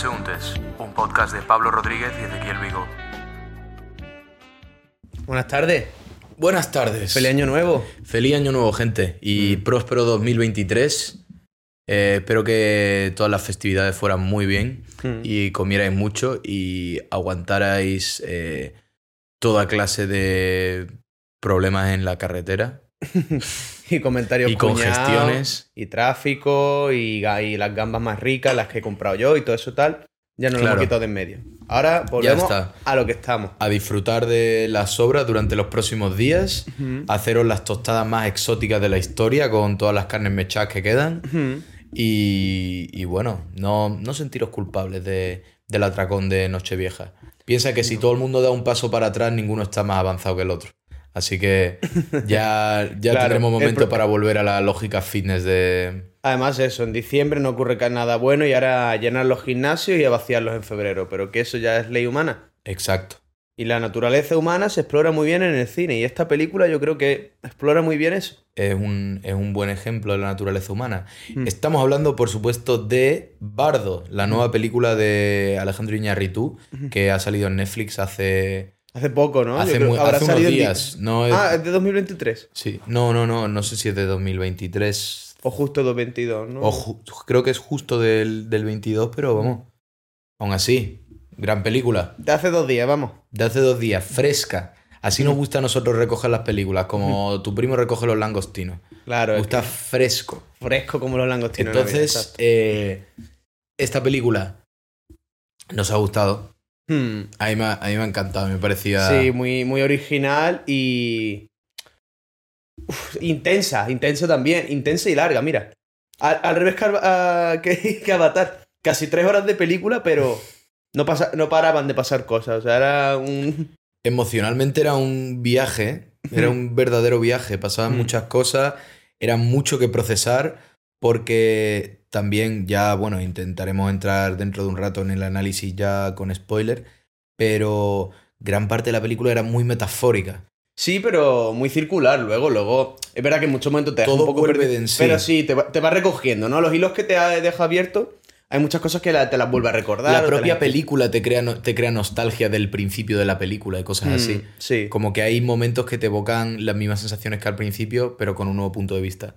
Transeúntes, un podcast de Pablo Rodríguez y Ezequiel Vigo. Buenas tardes. Buenas tardes. Feliz año nuevo. Feliz año nuevo, gente. Y próspero 2023. Eh, espero que todas las festividades fueran muy bien Mm. y comierais mucho y aguantarais eh, toda clase de problemas en la carretera Y comentarios y congestiones. Y tráfico, y, las gambas más ricas, las que he comprado yo y todo eso tal. Ya nos lo Claro. hemos quitado de en medio. Ahora volvemos a lo que estamos. A disfrutar de las sobras durante los próximos días, haceros las tostadas más exóticas de la historia con todas las carnes mechadas que quedan. Y, y bueno, no, no sentiros culpables de, del atracón de Nochevieja. Piensa que si todo el mundo da un paso para atrás, ninguno está más avanzado que el otro. Así que ya, ya Claro, tendremos momento para volver a la lógica fitness de... Además, eso, en diciembre no ocurre nada bueno y ahora a llenar los gimnasios y a vaciarlos en febrero. Pero que eso ya es ley humana. Exacto. Y la naturaleza humana se explora muy bien en el cine. Y esta película yo creo que explora muy bien eso. Es un, es un buen ejemplo de la naturaleza humana. Mm. Estamos hablando, por supuesto, de Bardo, la nueva película de Alejandro Iñárritu, que ha salido en Netflix hace, Hace poco, ¿no? Hace, creo- mu- habrá hace unos días. No es- Ah, es de 2023. Sí, no, no, no, no sé si es de 2023 O justo 2022, ¿no? o creo que es justo del, del 22, pero vamos, aún así, gran película. De hace dos días, vamos. De hace dos días, fresca. Así nos gusta a nosotros recoger las películas, como tu primo recoge los langostinos. Claro, Nos gusta fresco. que fresco como los langostinos. Entonces, eh, esta película nos ha gustado. Hmm, A mí, me, ha- a mí me ha encantado, me parecía... Sí, muy, muy original y. Uf, intensa, intensa también. Intensa y larga, mira. Al, al revés que, que- que Avatar. Casi tres horas de película, pero no, pasa, no paraban de pasar cosas. O sea, era un. Emocionalmente era un viaje, era un verdadero viaje, pasaban Mm. muchas cosas, era mucho que procesar, porque también ya, bueno, intentaremos entrar dentro de un rato en el análisis ya con spoiler, pero gran parte de la película era muy metafórica. Sí, pero muy circular. Luego, luego. Es verdad que en muchos momentos te Todo un poco vuelve perdido, de en sí. Pero sí, te va, te va recogiendo, ¿no? Los hilos que te deja abierto, hay muchas cosas que la- te las vuelve a recordar. La te propia película te crea, no- te crea nostalgia del principio de la película y cosas Mm, así. Sí. Como que hay momentos que te evocan las mismas sensaciones que al principio, pero con un nuevo punto de vista.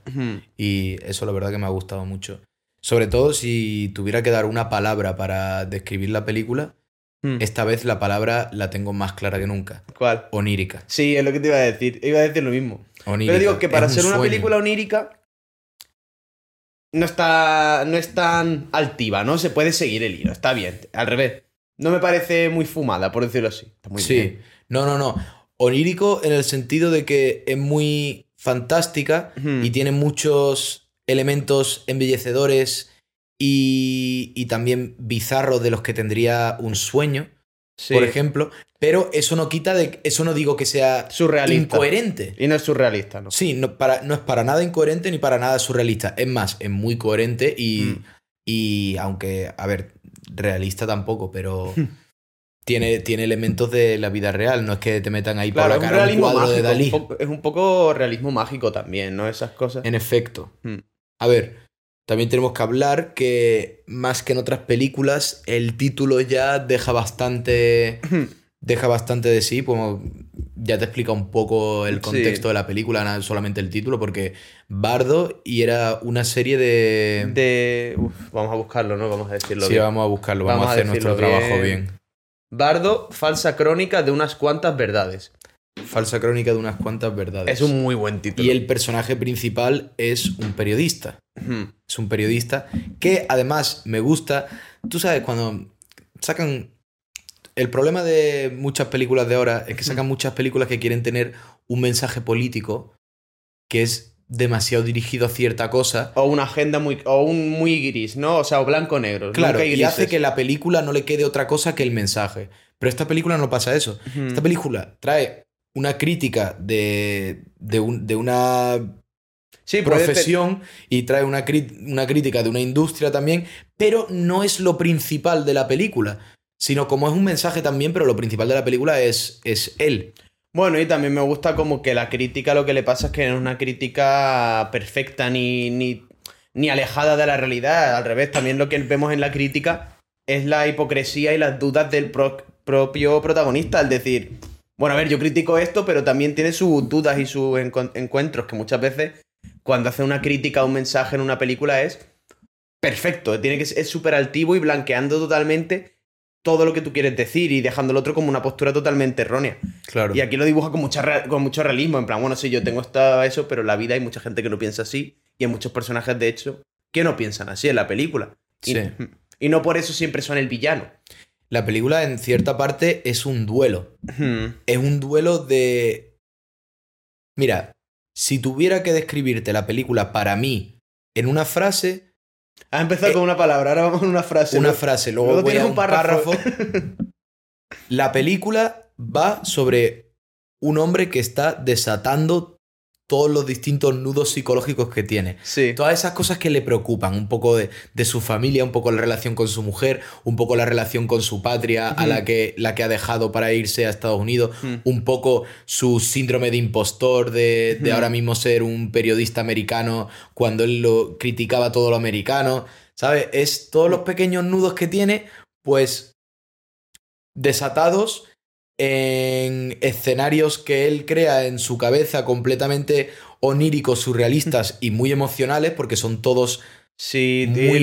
Y eso la verdad que me ha gustado mucho. Sobre todo si tuviera que dar una palabra para describir la película, Mm. esta vez la palabra la tengo más clara que nunca. ¿Cuál? Onírica. Sí, es lo que te iba a decir. Iba a decir lo mismo. Onírica. Pero digo que para un ser una película onírica no está no es tan altiva, ¿no? Se puede seguir el hilo, está bien. Al revés. No me parece muy fumada, por decirlo así. Está muy sí. bien. No, no, no. Onírico en el sentido de que es muy fantástica Ujú. y tiene muchos elementos embellecedores y, y también bizarros de los que tendría un sueño, Sí. por ejemplo. Pero eso no quita de. Eso no digo que sea Surrealista. incoherente. Y no es surrealista, ¿no? Sí, no, para, no es para nada incoherente ni para nada surrealista. Es más, es muy coherente y, Mm. y aunque, a ver, realista tampoco, pero tiene, tiene elementos de la vida real. No es que te metan ahí Claro, por es la cara un cuadro mágico. de Dalí. es un poco realismo mágico también, ¿no? Esas cosas. En efecto. Mm. A ver, también tenemos que hablar que más que en otras películas, el título ya deja bastante. deja bastante de sí. Como ya te explica un poco el Sí. contexto de la película, no solamente el título, porque Bardo y era una serie de. De. uf, vamos a buscarlo, ¿no? Vamos a decirlo sí, bien. vamos a buscarlo, vamos, Vamos a hacer nuestro trabajo bien. Bardo, falsa crónica de unas cuantas verdades. Falsa crónica de unas cuantas verdades. Es un muy buen título. Y el personaje principal es un periodista. Es un periodista que además me gusta. Tú sabes, cuando sacan. El problema de muchas películas de ahora es que sacan muchas películas que quieren tener un mensaje político que es demasiado dirigido a cierta cosa. O una agenda muy. O un muy gris, ¿no? O sea, o blanco-negro. Claro, y hace que la película no le quede otra cosa que el mensaje. Pero esta película no pasa eso. Esta película trae una crítica de, de, un- de una Sí, profesión y trae una, crítica de una industria también, pero no es lo principal de la película, sino como es un mensaje también, pero lo principal de la película es, es él. Bueno, y también me gusta como que la crítica lo que le pasa es que no es una crítica perfecta ni, ni, ni alejada de la realidad. Al revés, también lo que vemos en la crítica es la hipocresía y las dudas del pro- propio protagonista, al decir, bueno, a ver, yo critico esto, pero también tiene sus dudas y sus encuentros, que muchas veces cuando hace una crítica o un mensaje en una película es perfecto, tiene que ser- es súper altivo y blanqueando totalmente todo lo que tú quieres decir y dejando al otro como una postura totalmente errónea. Claro. Y aquí lo dibuja con, mucha con mucho realismo, en plan, bueno, sí, yo tengo esta, eso, pero en la vida hay mucha gente que no piensa así y hay muchos personajes, de hecho, que no piensan así en la película. Y, Sí. y no por eso siempre son el villano. La película, en cierta parte, es un duelo. Es un duelo de. Mira, si tuviera que describirte la película para mí en una frase, Has empezado Eh, con una palabra, ahora vamos con una frase. una frase, luego, luego voy tienes a un un párrafo. párrafo. La película va sobre un hombre que está desatando todos los distintos nudos psicológicos que tiene. Sí. Todas esas cosas que le preocupan, un poco de, de su familia, un poco la relación con su mujer, un poco la relación con su patria, a la que, la que ha dejado para irse a Estados Unidos, Mm. un poco su síndrome de impostor, de, ahora mismo ser un periodista americano cuando él lo criticaba todo lo americano, ¿sabes? Es todos los pequeños nudos que tiene, pues desatados en escenarios que él crea en su cabeza completamente oníricos, surrealistas y muy emocionales, porque son todos Sí, muy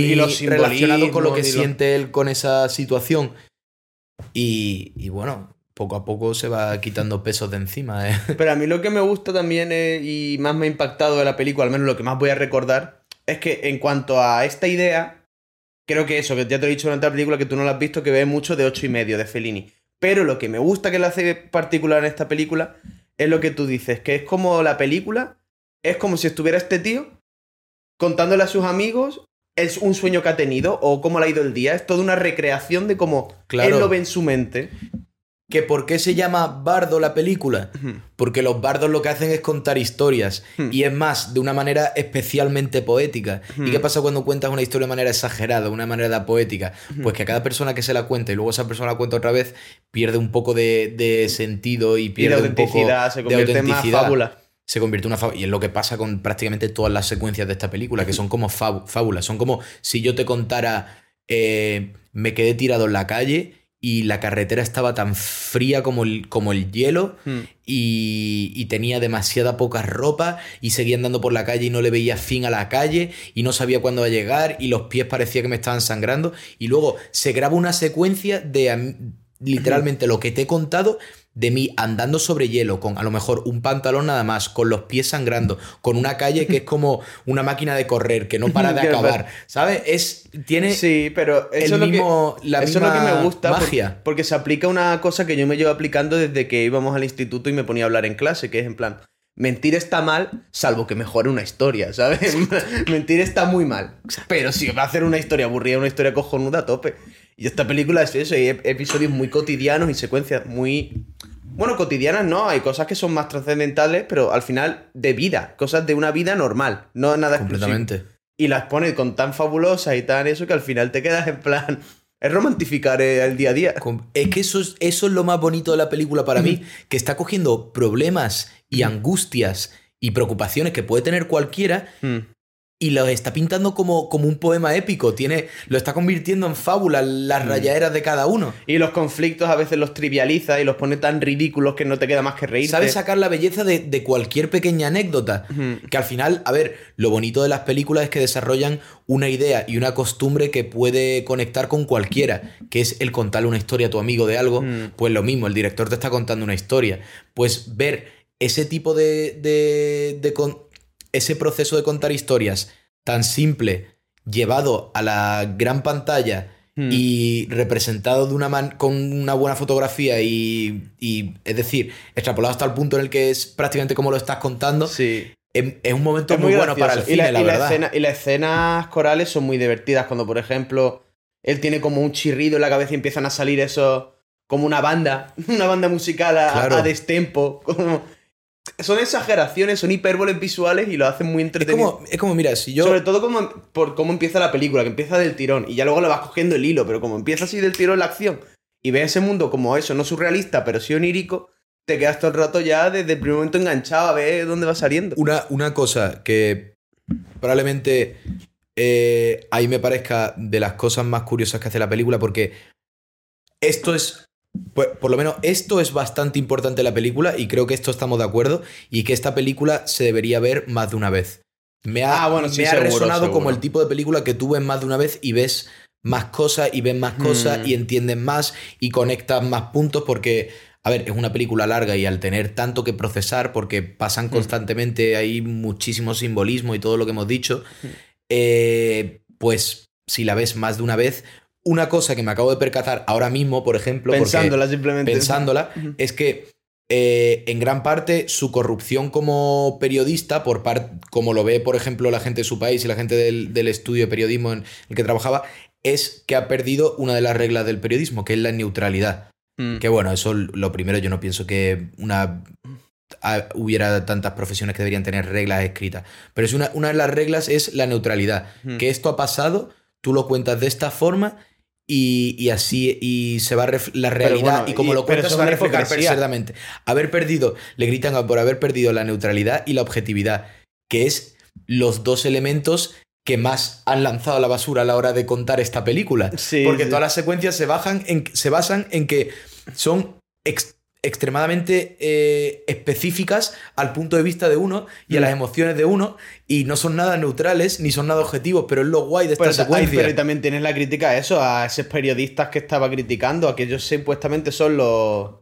relacionados con lo que lo- siente él con esa situación. Y, y bueno, poco a poco se va quitando pesos de encima. ¿eh? Pero a mí lo que me gusta también eh, y más me ha impactado de la película, al menos lo que más voy a recordar, es que en cuanto a esta idea, creo que eso, que ya te he dicho durante la película que tú no la has visto, que ve mucho de ocho y medio de Fellini. Pero lo que me gusta que le hace particular en esta película es lo que tú dices, que es como la película, es como si estuviera este tío contándole a sus amigos es un sueño que ha tenido o cómo le ha ido el día. Es toda una recreación de cómo Claro. él lo ve en su mente. ¿Que ¿Por qué se llama Bardo la película? Porque los bardos lo que hacen es contar historias. Y es más, de una manera especialmente poética. ¿Y qué pasa cuando cuentas una historia de manera exagerada, de una manera poética? Pues que a cada persona que se la cuenta y luego esa persona la cuenta otra vez, pierde un poco de, de sentido y Y de pierde un poco autenticidad, se de convierte en más fábula. se convierte en una fábula. Y es lo que pasa con prácticamente todas las secuencias de esta película, que son como fábu- fábulas. Son como si yo te contara, eh, me quedé tirado en la calle y la carretera estaba tan fría como el, como el hielo Hmm. y, y tenía demasiada poca ropa y seguía andando por la calle y no le veía fin a la calle y no sabía cuándo iba a llegar y los pies parecía que me estaban sangrando y luego se graba una secuencia de literalmente lo que te he contado de mí andando sobre hielo con a lo mejor un pantalón nada más con los pies sangrando con una calle que es como una máquina de correr que no para de acabar ¿sabes? es tiene Sí, pero eso, el es, lo mismo- que, la eso es lo que me gusta. magia. Porque se aplica una cosa que yo me llevo aplicando desde que íbamos al instituto y me ponía a hablar en clase, que es en plan, mentir está mal, salvo que mejore una historia, ¿sabes? mentir está muy mal. Pero si va a hacer una historia aburrida, una historia cojonuda, a tope. Y esta película es eso, hay ep- episodios muy cotidianos y secuencias muy... Bueno, cotidianas no, hay cosas que son más trascendentales, pero al final de vida, cosas de una vida normal, no nada exclusivo completamente y las pone con tan fabulosas y tan eso que al final te quedas en plan. Es romantificar el día a día. Es que eso es, eso es lo más bonito de la película para mí, que está cogiendo problemas y angustias y preocupaciones que puede tener cualquiera y los está pintando como, como un poema épico. Tiene, lo está convirtiendo en fábula las rayaderas de cada uno. Y los conflictos a veces los trivializa y los pone tan ridículos que no te queda más que reírte. Sabe sacar la belleza de, de cualquier pequeña anécdota. Que al final, a ver, lo bonito de las películas es que desarrollan una idea y una costumbre que puede conectar con cualquiera, que es el contarle una historia a tu amigo de algo. Mm. Pues lo mismo, el director te está contando una historia. Pues ver ese tipo de. de, de con- ese proceso de contar historias tan simple, llevado a la gran pantalla Mm. y representado de una man- con una buena fotografía y, y, es decir, extrapolado hasta el punto en el que es prácticamente como lo estás contando, Sí. es, un momento Es muy, muy bueno para el cine, y, la, y verdad. escena- y las escenas corales son muy divertidas. Cuando, por ejemplo, él tiene como un chirrido en la cabeza y empiezan a salir esos. como una banda. Una banda musical a, Claro. a destempo. Como... Son exageraciones, son hipérboles visuales y lo hacen muy es, entretenido. como, es como, mira, si yo... Sobre todo como, por cómo empieza la película, que empieza del tirón y ya luego le vas cogiendo el hilo, pero como empieza así del tirón la acción y ves ese mundo como eso, no surrealista, pero sí onírico, te quedas todo el rato ya desde el primer momento enganchado a ver dónde va saliendo. Una, una cosa que probablemente eh, ahí me parezca de las cosas más curiosas que hace la película, porque esto es. Pues, por lo menos esto es bastante importante en la película y creo que esto estamos de acuerdo y que esta película se debería ver más de una vez. Me ha, Ah, bueno, sí, me ha seguro, resonado como el tipo de película que tú ves más de una vez y ves más cosas y ves más cosas Hmm. y entiendes más y conectas más puntos porque, a ver, es una película larga y al tener tanto que procesar porque pasan constantemente hay muchísimo simbolismo y todo lo que hemos dicho, eh, pues si la ves más de una vez, una cosa que me acabo de percatar ahora mismo, por ejemplo, Pensándola simplemente. pensándola, es que eh, en gran parte su corrupción como periodista, por par- como lo ve, por ejemplo, la gente de su país y la gente del, del estudio de periodismo en el que trabajaba, es que ha perdido una de las reglas del periodismo, que es la neutralidad. Mm. Que bueno, eso lo primero, yo no pienso que una a- hubiera tantas profesiones que deberían tener reglas escritas. Pero es una, una de las reglas es la neutralidad. Hmm. Que esto ha pasado, tú lo cuentas de esta forma y, y así y se va a la realidad bueno, y como y- lo cuentas se va a reflejar perfectamente. Haber perdido, le gritan por haber perdido la neutralidad y la objetividad, que es los dos elementos que más han lanzado a la basura a la hora de contar esta película. Sí, Porque sí. todas las secuencias se, bajan en, se basan en que son ex- extremadamente eh, específicas al punto de vista de uno y a Mm. las emociones de uno y no son nada neutrales ni son nada objetivos, pero es lo guay de esta secuencia. pero también tienes la crítica a eso, a esos periodistas que estaba criticando, a que ellos supuestamente son los,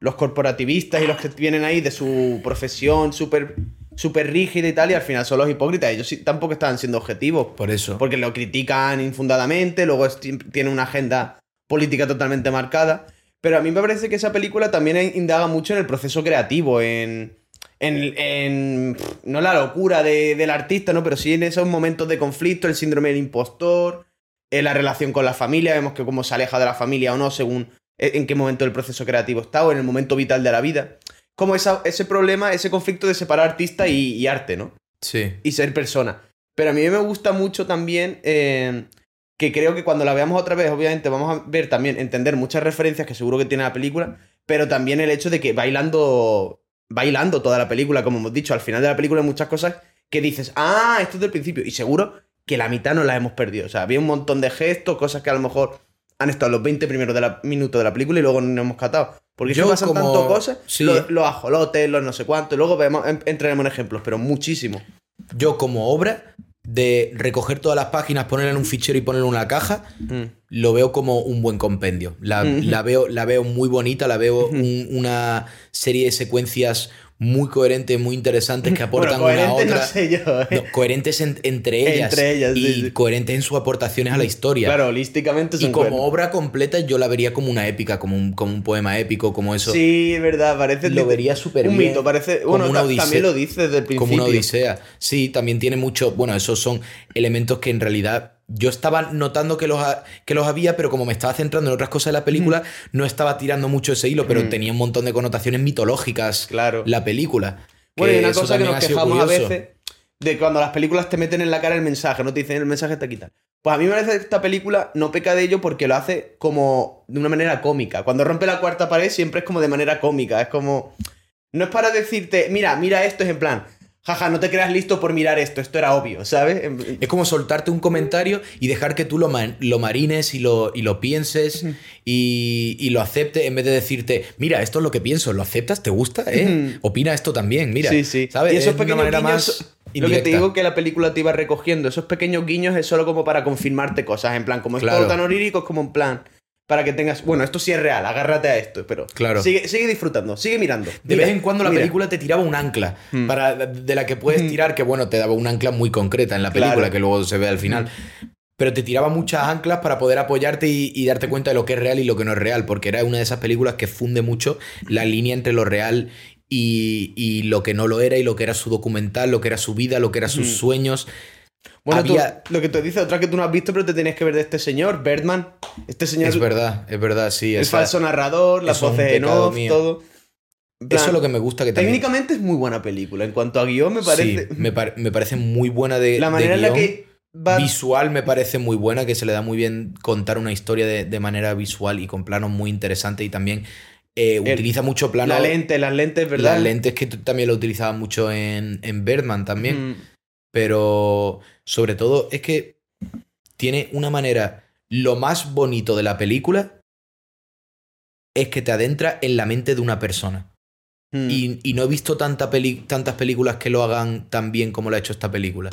los corporativistas y los que vienen ahí de su profesión súper súper rígida y tal, y al final son los hipócritas. Ellos sí, tampoco estaban siendo objetivos, Por eso. porque lo critican infundadamente, luego es- tiene una agenda política totalmente marcada. Pero a mí me parece que esa película también indaga mucho en el proceso creativo, en. En, en- no la locura de- del artista, ¿no? Pero sí en esos momentos de conflicto, el síndrome del impostor, en la relación con la familia, vemos que cómo se aleja de la familia o no, según e- en qué momento del proceso creativo está o en el momento vital de la vida. Como esa- ese problema, ese conflicto de separar artista y, y arte, ¿no? Sí. y ser persona. Pero a mí me gusta mucho también eh, que creo que cuando la veamos otra vez, obviamente vamos a ver también, entender muchas referencias que seguro que tiene la película, pero también el hecho de que bailando, bailando toda la película, como hemos dicho, al final de la película hay muchas cosas que dices, ah, esto es del principio, y seguro que la mitad no las hemos perdido. O sea, había un montón de gestos, cosas que a lo mejor han estado los 20 primeros de la, minutos de la película y luego no hemos catado. Porque Yo pasan como- tantas cosas, sí. los, los ajolotes, los no sé cuántos, luego vemos, en- entraremos en ejemplos, pero muchísimo. Yo como obra de recoger todas las páginas, ponerla en un fichero y ponerla en una caja, Mm. lo veo como un buen compendio. La, Ujú. la veo, la veo muy bonita, la veo un- una serie de secuencias muy coherentes, muy interesantes que aportan Bueno, una a otra. no sé yo, ¿eh? No, coherentes en- entre ellas. Entre ellas, Y sí, sí. coherentes en sus aportaciones a la historia. Claro, holísticamente y son como coherentes. obra completa yo la vería como una épica, como un, como un poema épico, como eso. Sí, es verdad, parece Lo vería súper un bien, mito, parece. como Bueno, una ta- odisea- también lo dice desde el principio. como una odisea. Sí, también tiene mucho. Bueno, esos son elementos que en realidad yo estaba notando que los, ha- que los había, pero como me estaba centrando en otras cosas de la película, no estaba tirando mucho ese hilo, pero Mm. tenía un montón de connotaciones mitológicas Claro. la película. Bueno, y una cosa que nos quejamos a veces de cuando las películas te meten en la cara el mensaje, no te dicen el mensaje aquí tal. Pues a mí me parece que esta película no peca de ello porque lo hace como de una manera cómica. Cuando rompe la cuarta pared siempre es como de manera cómica. Es como. No es para decirte, mira, mira esto, es en plan. Jaja, no te creas listo por mirar esto, esto era obvio, ¿sabes? En- Es como soltarte un comentario y dejar que tú lo, lo marines y lo, y lo pienses y, y lo aceptes en vez de decirte, mira, esto es lo que pienso, ¿lo aceptas? ¿Te gusta? ¿Eh? Opina esto también, mira. Sí, sí. ¿Sabes? Y esos Es una pequeños manera guiños, más Lo que te indirecta. digo que la película te iba recogiendo, esos pequeños guiños es solo como para confirmarte cosas, en plan, como es Claro. todo tan onírico, es como en plan, para que tengas, bueno, esto sí es real, agárrate a esto, pero Claro. sigue, sigue disfrutando, sigue mirando. De Mira, vez en cuando la mira. película te tiraba un ancla Hmm. para, de la que puedes tirar, que bueno, te daba un ancla muy concreta en la película, Claro. Que luego se ve al final. Pero te tiraba muchas anclas para poder apoyarte y, y darte cuenta de lo que es real y lo que no es real, porque era una de esas películas que funde mucho la línea entre lo real y, y lo que no lo era, y lo que era su documental, lo que era su vida, lo que eran sus Hmm. sueños. Bueno, tú- lo que te dice otra que tú no has visto, pero te tienes que ver de este señor, Birdman. Este señor Es verdad, es verdad, sí. el falso narrador, las voces en off, mío. todo. Plan, Eso es lo que me gusta que también... Técnicamente es muy buena película. En cuanto a guion, me parece. Sí, me, par- me parece muy buena de la de manera en la que va. Visual me parece muy buena, que se le da muy bien contar una historia de, de manera visual y con planos muy interesantes y también eh, utiliza mucho plano. La lente, las lentes, ¿verdad? Las lentes que tú también lo utilizabas mucho en, en Birdman también. Mm. Pero sobre todo es que tiene una manera, lo más bonito de la película es que te adentra en la mente de una persona. Hmm. Y, y no he visto tanta peli- tantas películas que lo hagan tan bien como lo ha hecho esta película.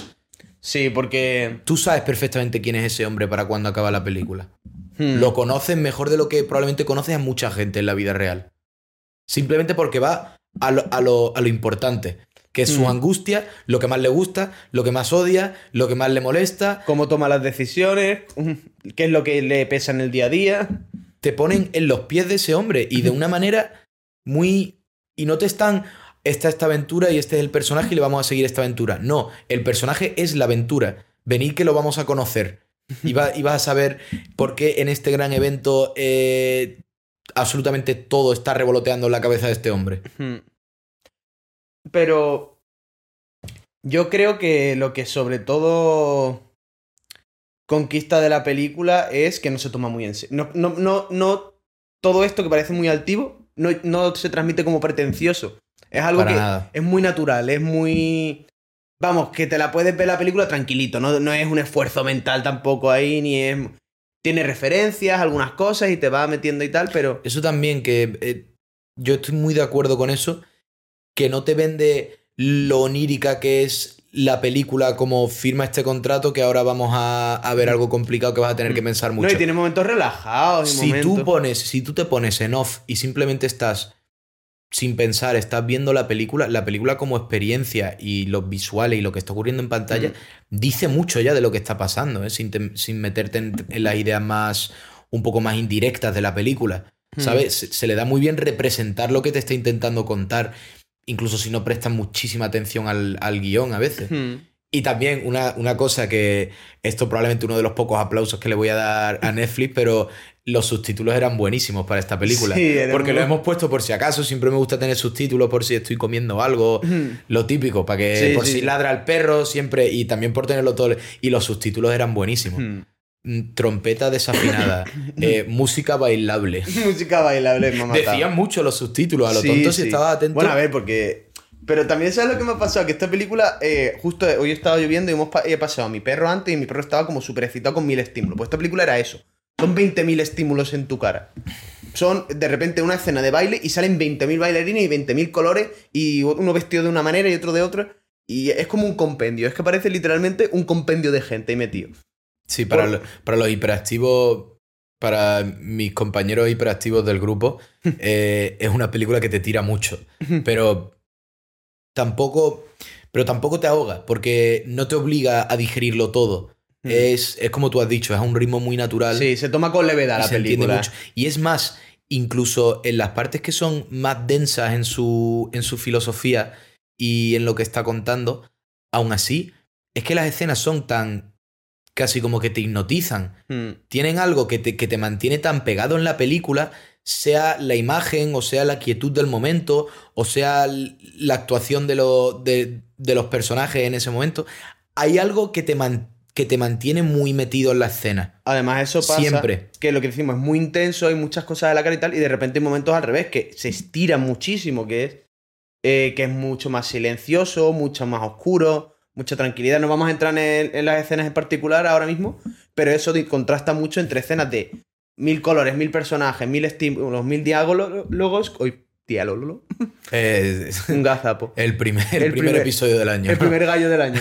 Sí, porque. Tú sabes perfectamente quién es ese hombre para cuando acaba la película. hmm, Lo conoces mejor de lo que probablemente conoces a mucha gente en la vida real. Simplemente porque va a lo, a lo- a lo importante, que es su Mm. angustia, lo que más le gusta, lo que más odia, lo que más le molesta. Cómo toma las decisiones, qué es lo que le pesa en el día a día. Te ponen en los pies de ese hombre y de una manera muy... Y no te están... Esta esta aventura y este es el personaje y le vamos a seguir esta aventura. No, el personaje es la aventura. Venid que lo vamos a conocer. Y, va- y vas a saber por qué en este gran evento eh, absolutamente todo está revoloteando en la cabeza de este hombre. Pero yo creo que lo que sobre todo conquista de la película es que no se toma muy en serio. No, no, no, no todo esto que parece muy altivo no, no se transmite como pretencioso. Es algo Para que nada. es muy natural, es muy... Vamos, que te la puedes ver la película tranquilito, no, no es un esfuerzo mental tampoco ahí, ni es... Tiene referencias, algunas cosas y te va metiendo y tal, pero... Eso también que eh, yo estoy muy de acuerdo con eso, que no te vende lo onírica que es la película como firma este contrato que ahora vamos a, a ver algo complicado que vas a tener que pensar mucho. No, y tiene momentos relajados y si momentos... tú pones, si tú te pones en off y simplemente estás sin pensar, estás viendo la película, la película como experiencia y los visuales y lo que está ocurriendo en pantalla, Mm. dice mucho ya de lo que está pasando, ¿eh? sin, te- sin meterte en, en las ideas más, un poco más indirectas de la película. Mm. ¿Sabes? Se, se le da muy bien representar lo que te está intentando contar, incluso si no prestas muchísima atención al, al guion a veces. Hmm. Y también una, una cosa que esto probablemente uno de los pocos aplausos que le voy a dar a Netflix, pero los subtítulos eran buenísimos para esta película. Sí, porque lo hemos puesto por si acaso, siempre me gusta tener subtítulos por si estoy comiendo algo, lo típico, para que Sí, por sí, si ladra el perro siempre y también por tenerlo todo. Y los subtítulos eran buenísimos. Hmm. Mm, Trompeta desafinada, eh, música bailable. Música bailable matado. Decían mucho los subtítulos, a lo Sí, tonto si sí. estabas atento. Bueno, a ver, porque. Pero también sabes lo que me ha pasado, que esta película, eh, justo hoy estaba lloviendo y hemos pa- he pasado a mi perro antes y mi perro estaba como súper excitado con mil estímulos. Pues esta película era eso. Son 20.000 estímulos en tu cara. Son de repente una escena de baile y salen 20.000 bailarines y 20.000 colores y uno vestido de una manera y otro de otra. Y es como un compendio. Es que parece literalmente un compendio de gente ahí metido. Sí, para, Por- lo- para los hiperactivos, para mis compañeros hiperactivos del grupo, eh, es una película que te tira mucho. Pero tampoco, pero tampoco te ahoga, porque no te obliga a digerirlo todo. Mm. Es, es como tú has dicho, es a un ritmo muy natural. Sí, se toma con levedad la se entiende película. mucho. Y es más, incluso en las partes que son más densas en su, en su filosofía y en lo que está contando, aún así, es que las escenas son tan casi como que te hipnotizan. Mm. Tienen algo que te, que te mantiene tan pegado en la película, sea la imagen, o sea la quietud del momento, o sea la actuación de, lo- de, de los personajes en ese momento. Hay algo que te, man- que te mantiene muy metido en la escena. Además, eso pasa Siempre. que lo que decimos es muy intenso, hay muchas cosas de la cara y tal, y de repente hay momentos al revés, que se estira muchísimo, que es, eh, que es mucho más silencioso, mucho más oscuro, mucha tranquilidad. No vamos a entrar en, en las escenas en particular ahora mismo, pero eso contrasta mucho entre escenas de mil colores, mil personajes, mil estímulos, mil diálogos. Hoy, diálogo. Eh, Un gazapo. el, primer, el El primer primer- episodio del año. El primer gallo del año.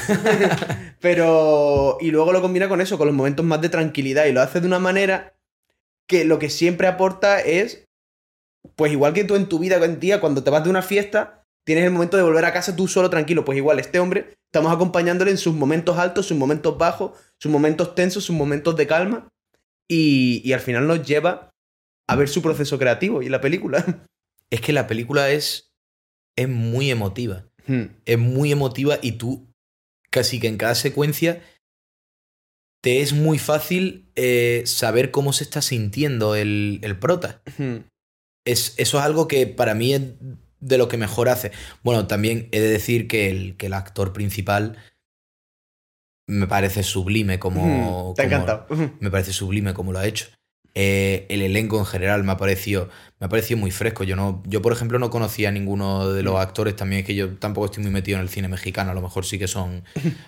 Pero. Y luego lo combina con eso, con los momentos más de tranquilidad. Y lo hace de una manera que lo que siempre aporta es. Pues igual que tú en tu vida, en día, cuando te vas de una fiesta, tienes el momento de volver a casa tú solo tranquilo. Pues igual, este hombre, estamos acompañándole en sus momentos altos, sus momentos bajos, sus momentos tensos, sus momentos de calma. Y, y al final nos lleva a ver su proceso creativo y la película. Es que la película es, es muy emotiva. Hmm. Es muy emotiva y tú, casi que en cada secuencia, te es muy fácil eh, saber cómo se está sintiendo el, el prota. Hmm. Es, eso es algo que para mí es de lo que mejor hace. Bueno, también he de decir que el, que el actor principal me parece sublime como... Hmm. Te ha encantado. Me parece sublime como lo ha hecho. Eh, el elenco en general me ha parecido, me ha parecido muy fresco. Yo, no, yo, por ejemplo, no conocía a ninguno de los Mm. actores. También es que yo tampoco estoy muy metido en el cine mexicano. A lo mejor sí que son.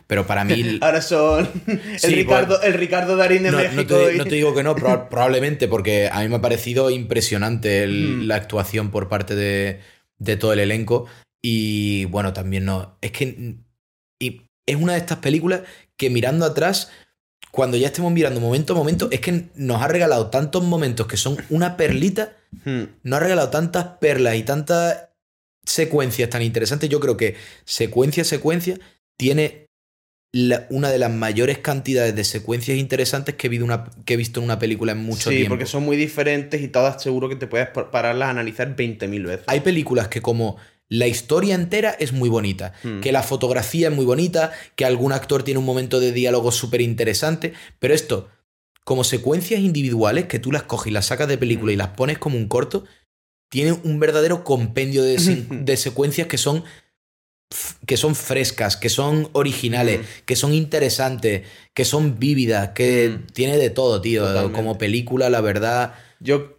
Pero para mí. Ahora son el, Sí, Ricardo, el Ricardo Darín de No, no México. te, y- no te digo que no, proba- probablemente, porque a mí me ha parecido impresionante el- Mm. la actuación por parte de, de todo el elenco. Y bueno, también no. Es que. Y es una de estas películas que mirando atrás, cuando ya estemos mirando momento a momento, es que nos ha regalado tantos momentos que son una perlita, Hmm. nos ha regalado tantas perlas y tantas secuencias tan interesantes. Yo creo que secuencia a secuencia tiene la- una de las mayores cantidades de secuencias interesantes que he, visto una- que he visto en una película en mucho sí, tiempo. porque son muy diferentes y todas seguro que te puedes pa- pararlas a analizar 20.000 veces. Hay películas que como la historia entera es muy bonita, Hmm. que la fotografía es muy bonita, que algún actor tiene un momento de diálogo súper interesante, pero esto, como secuencias individuales que tú las coges y las sacas de película y las pones como un corto, tiene un verdadero compendio de, secuencias que son que son frescas, que son originales, Mm. que son interesantes, que son vívidas, que Mm. tiene de todo, tío. Totalmente. Como película, la verdad. Yo,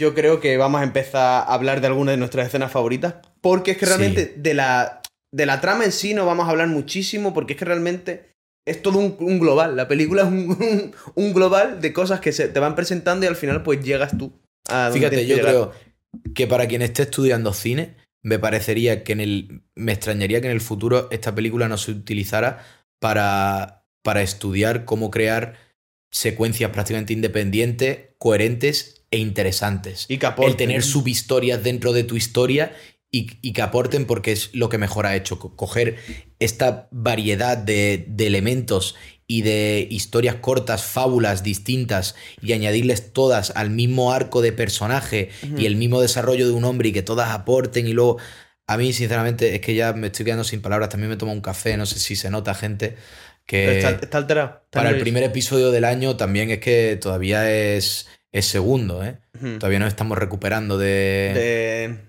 yo creo que vamos a empezar a hablar de algunas de nuestras escenas favoritas. Porque es que Sí. realmente de, la, de la trama en sí no vamos a hablar muchísimo. Porque es que realmente es todo un, un global. La película es un, un- un global de cosas que se te van presentando y al final pues llegas tú a donde Fíjate, yo llegar. creo que para quien esté estudiando cine, me parecería que en el. Me extrañaría que en el futuro esta película no se utilizara para, para estudiar cómo crear secuencias prácticamente independientes, coherentes e interesantes. Y que aporten. el tener subhistorias dentro de tu historia y, y que aporten porque es lo que mejor ha hecho. co- Coger esta variedad de, de elementos y de historias cortas, fábulas distintas y añadirles todas al mismo arco de personaje y el mismo desarrollo de un hombre y que todas aporten y luego... A mí, sinceramente, es que ya me estoy quedando sin palabras. También me tomo un café, no sé si se nota, gente. Que está, está alterado. está para el primer episodio del año también es que todavía es, es segundo, ¿eh? Todavía nos estamos recuperando de, De...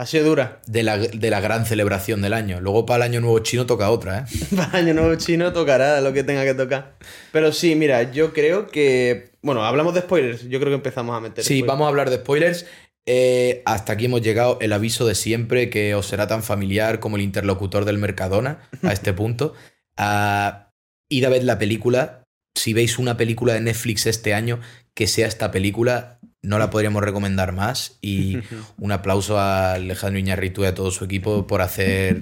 Ha sido dura. de, la, de la gran celebración del año. Luego para el año nuevo chino toca otra, ¿eh? Para Año Nuevo Chino tocará lo que tenga que tocar. Pero sí, mira, yo creo que. Bueno, hablamos de spoilers. Yo creo que empezamos a meter. Sí, spoilers. vamos a hablar de spoilers. Eh, hasta aquí hemos llegado. El aviso de siempre que os será tan familiar como el interlocutor del Mercadona a este punto. Ah, id a ver la película. Si veis una película de Netflix este año, que sea esta película, no la podríamos recomendar más. Y un aplauso a Alejandro Iñarritu y a todo su equipo por hacer.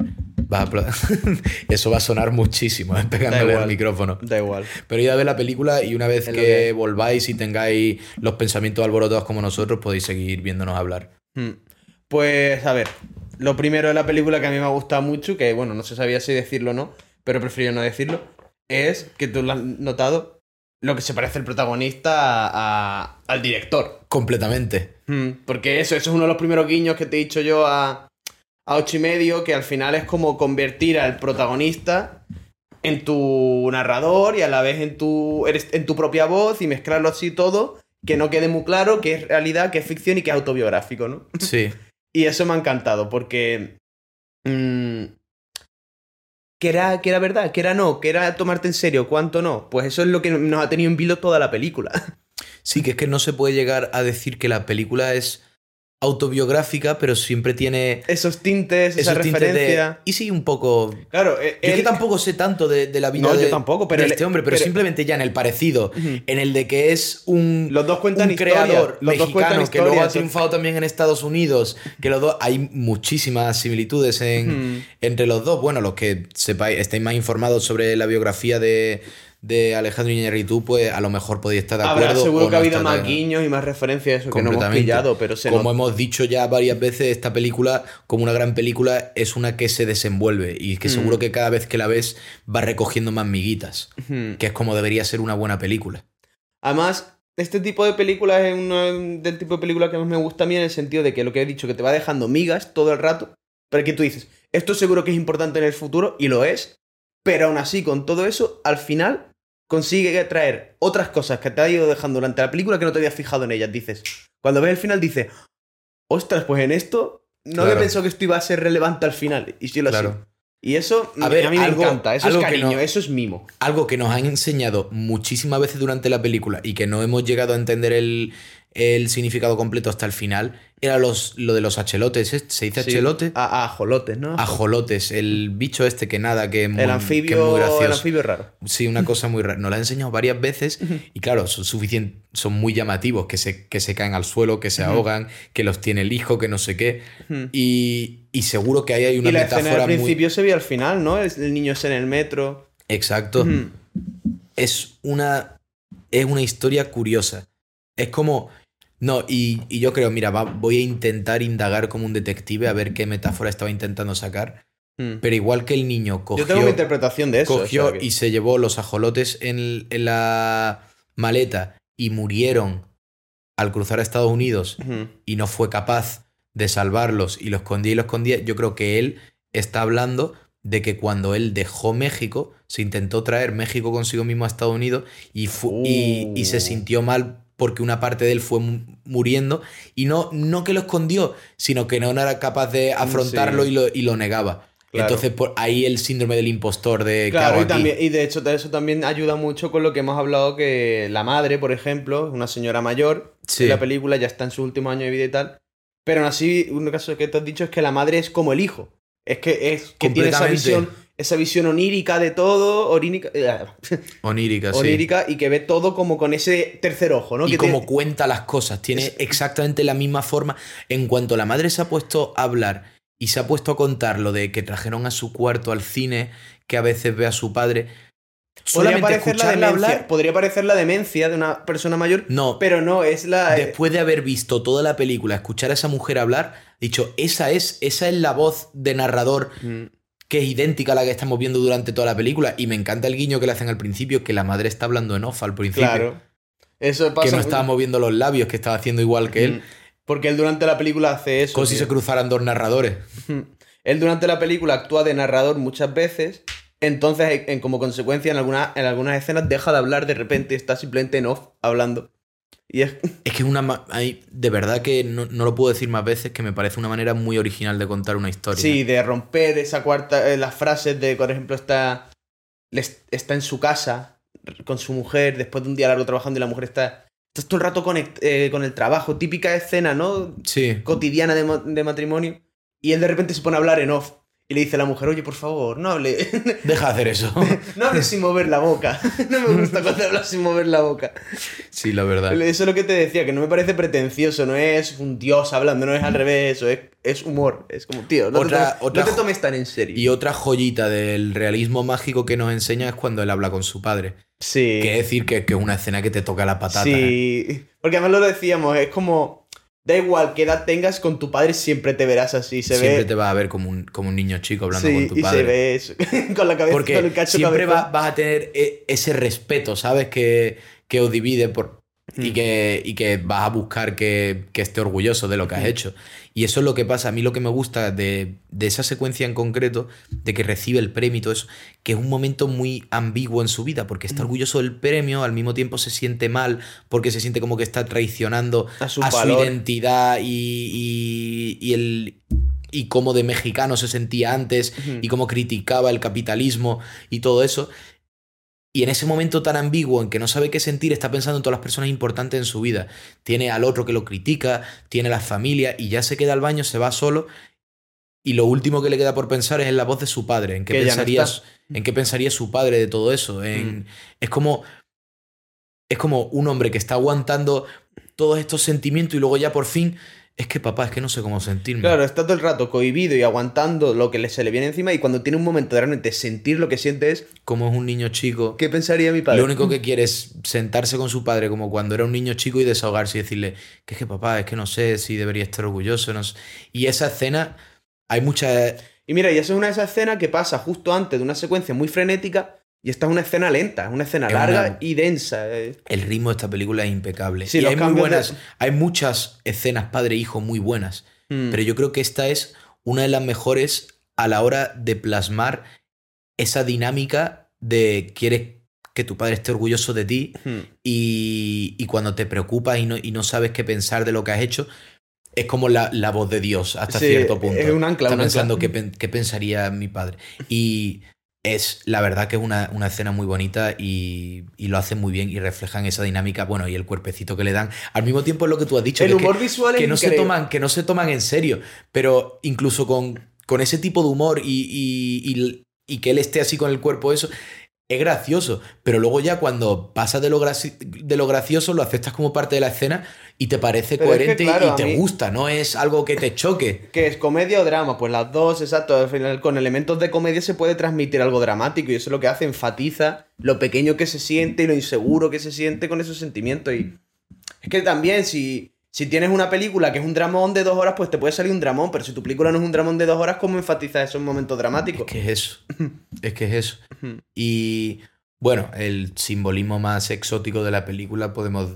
va a apla- Eso va a sonar muchísimo, ¿eh? pegándole al micrófono. Da igual. Pero id a ver la película y una vez que, volváis y tengáis los pensamientos alborotados como nosotros, podéis seguir viéndonos hablar. Hmm. Pues, a ver. Lo primero de la película que a mí me ha gustado mucho, que bueno, no se sabía si decirlo o no, pero prefiero no decirlo, es que tú lo has notado, lo que se parece el protagonista a- a- al director. Completamente. Hmm, Porque eso, eso es uno de los primeros guiños que te he dicho yo a, a ocho y medio, que al final es como convertir al protagonista en tu narrador y a la vez en tu, eres, en tu propia voz y mezclarlo así todo, que no quede muy claro que es realidad, que es ficción y que es autobiográfico, ¿no? Sí. Y eso me ha encantado porque... mm, que, era, que era verdad, que era no, que era tomarte en serio, cuánto no. Pues eso es lo que nos ha tenido en vilo toda la película. Sí, que es que no se puede llegar a decir que la película es autobiográfica, pero siempre tiene Esos tintes, esa de- referencia. Y sí, un poco... Claro, eh, Yo es que tampoco sé tanto de, de la vida No, yo de, tampoco, pero de este hombre, pero, pero- simplemente ya en el parecido, en el de que es un, Los dos cuentan un historias, creador los dos cuentan mexicano que luego ha triunfado también en Estados Unidos, que los dos hay muchísimas similitudes en, entre los dos. Bueno, los que sepáis, estéis más informados sobre la biografía de, de Alejandro Iñárritu, pues a lo mejor podéis estar de Habrá acuerdo. seguro o que ha habido más guiños y más referencias, eso que no hemos pillado, pero se Como hemos dicho ya varias veces, esta película, como una gran película, es una que se desenvuelve y que Mm. seguro que cada vez que la ves va recogiendo más miguitas, que es como debería ser una buena película. Además, este tipo de películas es uno del tipo de película que más me gusta a mí en el sentido de que lo que he dicho, que te va dejando migas todo el rato, pero que tú dices, esto seguro que es importante en el futuro, y lo es, pero aún así, con todo eso, al final consigue traer otras cosas que te ha ido dejando durante la película que no te habías fijado en ellas. Dices, cuando ves el final, dices, ostras, pues en esto no había Claro. pensado que esto iba a ser relevante al final, y sí lo. Claro. Y eso A a, mí me algo- encanta, eso es algo cariño, no- eso es mimo. Algo que nos han enseñado muchísimas veces durante la película y que no hemos llegado a entender el, el significado completo hasta el final era los, lo de los achelotes. ¿eh? ¿Se dice Sí. achelote? A, ajolotes, ¿no? Ajolotes, el bicho este que nada, que es muy, el que es anfibio, muy gracioso. el anfibio raro. Sí, una cosa muy rara. Nos la han enseñado varias veces y claro, son suficientes, son muy llamativos, que se, que se caen al suelo, que se ahogan, que los tiene el hijo, que no sé qué. Y, y seguro que ahí hay una y la escena metáfora al muy... principio se ve al final, ¿no? El, el niño es en el metro. Exacto. Es una, es una historia curiosa. Es como... No, y, y yo creo, mira, va- voy a intentar indagar como un detective a ver qué metáfora estaba intentando sacar. Mm. Pero igual que el niño cogió... Yo tengo interpretación de eso. o cogió sea que- y se llevó los ajolotes en, en la maleta y murieron al cruzar a Estados Unidos y no fue capaz de salvarlos y lo escondía y lo escondía, yo creo que él está hablando de que cuando él dejó México, se intentó traer México consigo mismo a Estados Unidos y, y, y se Uh. sintió mal porque una parte de él fue mu- muriendo y no, no que lo escondió, sino que no era capaz de afrontarlo Sí. y, lo, y lo negaba. Claro. Entonces, por ahí el síndrome del impostor de ¿qué Claro, y, también, y de hecho eso también ayuda mucho con lo que hemos hablado que la madre, por ejemplo, una señora mayor, Sí. en la película ya está en sus últimos años de vida y tal, pero aún así, un caso que te has dicho es que la madre es como el hijo. Es que, es, que tiene esa visión, esa visión onírica de todo, onírica, eh, Onírica, sí. onírica y que ve todo como con ese tercer ojo, ¿no? y que como tiene- cuenta las cosas, tiene Es- exactamente la misma forma. En cuanto la madre se ha puesto a hablar y se ha puesto a contar lo de que trajeron a su cuarto al cine, que a veces ve a su padre, podría parecer, la demencia, hablar, podría parecer la demencia de una persona mayor, no, pero no, es la... después de haber visto toda la película, escuchar a esa mujer hablar, dicho, esa es, esa es la voz de narrador Mm. Que es idéntica a la que estamos viendo durante toda la película. Y me encanta el guiño que le hacen al principio, que la madre está hablando en off al principio. Claro. Eso pasa Que no estaba moviendo los labios, que estaba haciendo igual que él. Mm. Porque él durante la película hace eso. Como si se cruzaran dos narradores. Él durante la película actúa de narrador muchas veces. Entonces, en, en- como consecuencia, en, alguna- en algunas escenas deja de hablar de repente, está simplemente en off hablando. Y es. Es que es una. hay- De verdad que no, no lo puedo decir más veces, que me parece una manera muy original de contar una historia. Sí, de romper esa cuarta. eh, las frases de, por ejemplo, está. está en su casa con su mujer después de un día largo trabajando y la mujer está. Estás todo el rato conect- eh, con el trabajo. Típica escena, ¿no? Sí. cotidiana de, de matrimonio. Y él de repente se pone a hablar en off. Y le dice a la mujer, oye, por favor, no hable. Deja de hacer eso. No hables sin mover la boca. No me gusta cuando hablas sin mover la boca. sí, la verdad. Eso es lo que te decía, que no me parece pretencioso, no es un dios hablando, no es al revés, eso es, es humor. Es como, tío, no, Otra- te, tomes, otra no te tomes tan en serio. Y otra joyita del realismo mágico que nos enseña es cuando él habla con su padre. sí. Que es decir que, que es una escena que te toca la patata. ¿eh? Sí. Porque además lo decíamos, es como. Da igual qué edad tengas, con tu padre siempre te verás así. Se Siempre ve. te vas a ver como un, como un niño chico hablando sí, con tu y padre. se ve eso. con la cabeza, con Porque el cacho siempre va- vas a tener e- ese respeto, ¿sabes? Que, que os divide por, y, Mm. que, y que vas a buscar que, que esté orgulloso de lo que has hecho. Y eso es lo que pasa. A mí lo que me gusta de, de esa secuencia en concreto, de que recibe el premio y todo eso, que es un momento muy ambiguo en su vida, porque está orgulloso del premio, al mismo tiempo se siente mal, porque se siente como que está traicionando A su a su valor. identidad y, y, y el y cómo de mexicano se sentía antes y cómo criticaba el capitalismo y todo eso. Y en ese momento tan ambiguo en que no sabe qué sentir, está pensando en todas las personas importantes en su vida. Tiene al otro que lo critica, tiene la familia y ya se queda al baño, se va solo. Y lo último que le queda por pensar es en la voz de su padre, en qué, no pensaría, en qué pensaría su padre de todo eso. En, Mm. Es como. Es como un hombre que está aguantando todos estos sentimientos y luego ya por fin. Es que papá, es que no sé cómo sentirme. Claro, está todo el rato cohibido y aguantando lo que se le viene encima y cuando tiene un momento de realmente sentir lo que siente es Como es un niño chico. ¿qué pensaría mi padre? Lo único que quiere es sentarse con su padre como cuando era un niño chico y desahogarse y decirle que es que papá, es que no sé si debería estar orgulloso. No sé". Y esa escena, hay mucha... Y mira, y eso es una de esas escenas que pasa justo antes de una secuencia muy frenética y esta es una escena lenta, es una escena Es larga una- y densa. eh. El ritmo de esta película es impecable. Sí, y hay muy de- buenas, hay muchas escenas padre-hijo muy buenas. Mm. Pero yo creo que esta es una de las mejores a la hora de plasmar esa dinámica de quieres que tu padre esté orgulloso de ti Mm. y, y cuando te preocupas y no, y no sabes qué pensar de lo que has hecho, es como la, la voz de Dios hasta Sí, cierto punto. es un ancla, Está pensando qué, pen- qué pensaría mi padre. Y es la verdad que es una, una escena muy bonita y, y lo hacen muy bien y reflejan esa dinámica, bueno, y el cuerpecito que le dan. Al mismo tiempo es lo que tú has dicho. El que es que- humor visual es que no se toman que no se toman en serio pero incluso con, con ese tipo de humor y, y- y- que él esté así con el cuerpo eso es gracioso pero luego ya cuando pasa de lo, de lo gracioso lo aceptas como parte de la escena y te parece Pero es que, coherente claro, y te mí- gusta no es algo que te choque ¿Qué es comedia o drama? Pues las dos, exacto. Al final, con elementos de comedia se puede transmitir algo dramático y eso es lo que hace, enfatiza lo pequeño que se siente y lo inseguro que se siente con esos sentimientos. Y es que también, si, si tienes una película que es un dramón de dos horas, pues te puede salir un dramón, pero si tu película no es un dramón de dos horas, ¿cómo enfatizas esos momentos dramáticos? es que es eso es que es eso y bueno el simbolismo más exótico de la película podemos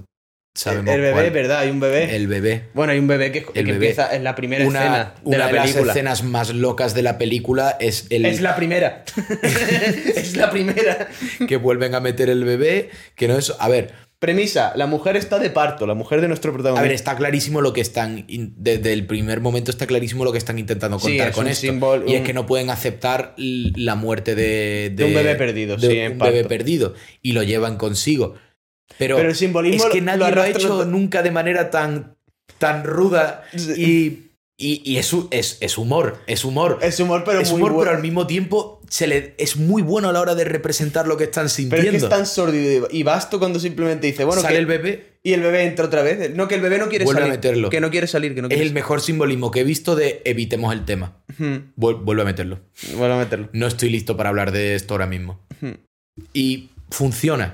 sabemos el bebé, cuál. ¿verdad? Hay un bebé. el bebé Bueno, hay un bebé que, El que bebé. empieza en la primera una, escena de una la de las película. escenas más locas de la película es el Es la primera. es la primera. que vuelven a meter el bebé, que no es... A ver, Premisa, la mujer está de parto, la mujer de nuestro a protagonista. ver, está clarísimo lo que están... in- Desde el primer momento está clarísimo lo que están intentando Sí, contar es con esto. símbolo- y es que no pueden aceptar la muerte de... De un bebé perdido, de sí, en un bebé parto. perdido. Y lo llevan consigo. Pero, Pero el simbolismo es que nadie lo lo, ha hecho nunca de manera tan, tan ruda y... Y, y es, es, es humor, es humor. Es humor, pero es muy humor, bueno. pero al mismo tiempo se le, es muy bueno a la hora de representar lo que están Pero sintiendo. es que es tan sordido y vasto cuando simplemente dice, bueno, Sale que- el bebé, y el bebé entra otra vez. No, que el bebé no quiere Vuelve a salir. meterlo. Que no quiere salir, que no es el mejor simbolismo que he visto de evitemos el tema. Vuelve a meterlo. Vuelve a meterlo. No estoy listo para hablar de esto ahora mismo. Y funciona.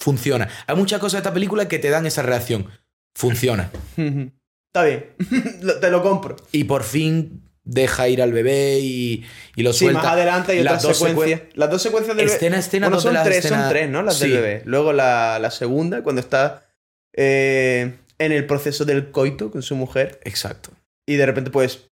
Funciona. Hay muchas cosas de esta película que te dan esa reacción. Funciona. Está bien. Te lo compro. Y por fin deja ir al bebé y, y lo Sí, suelta. más adelante hay Las otras dos secuencias. Las dos secuencias del bebé. Escena, escena, Bueno, son las tres, son tres, ¿no? Las Sí. del bebé. Luego la, la segunda, cuando está eh, en el proceso del coito con su mujer. Exacto. Y de repente, pues,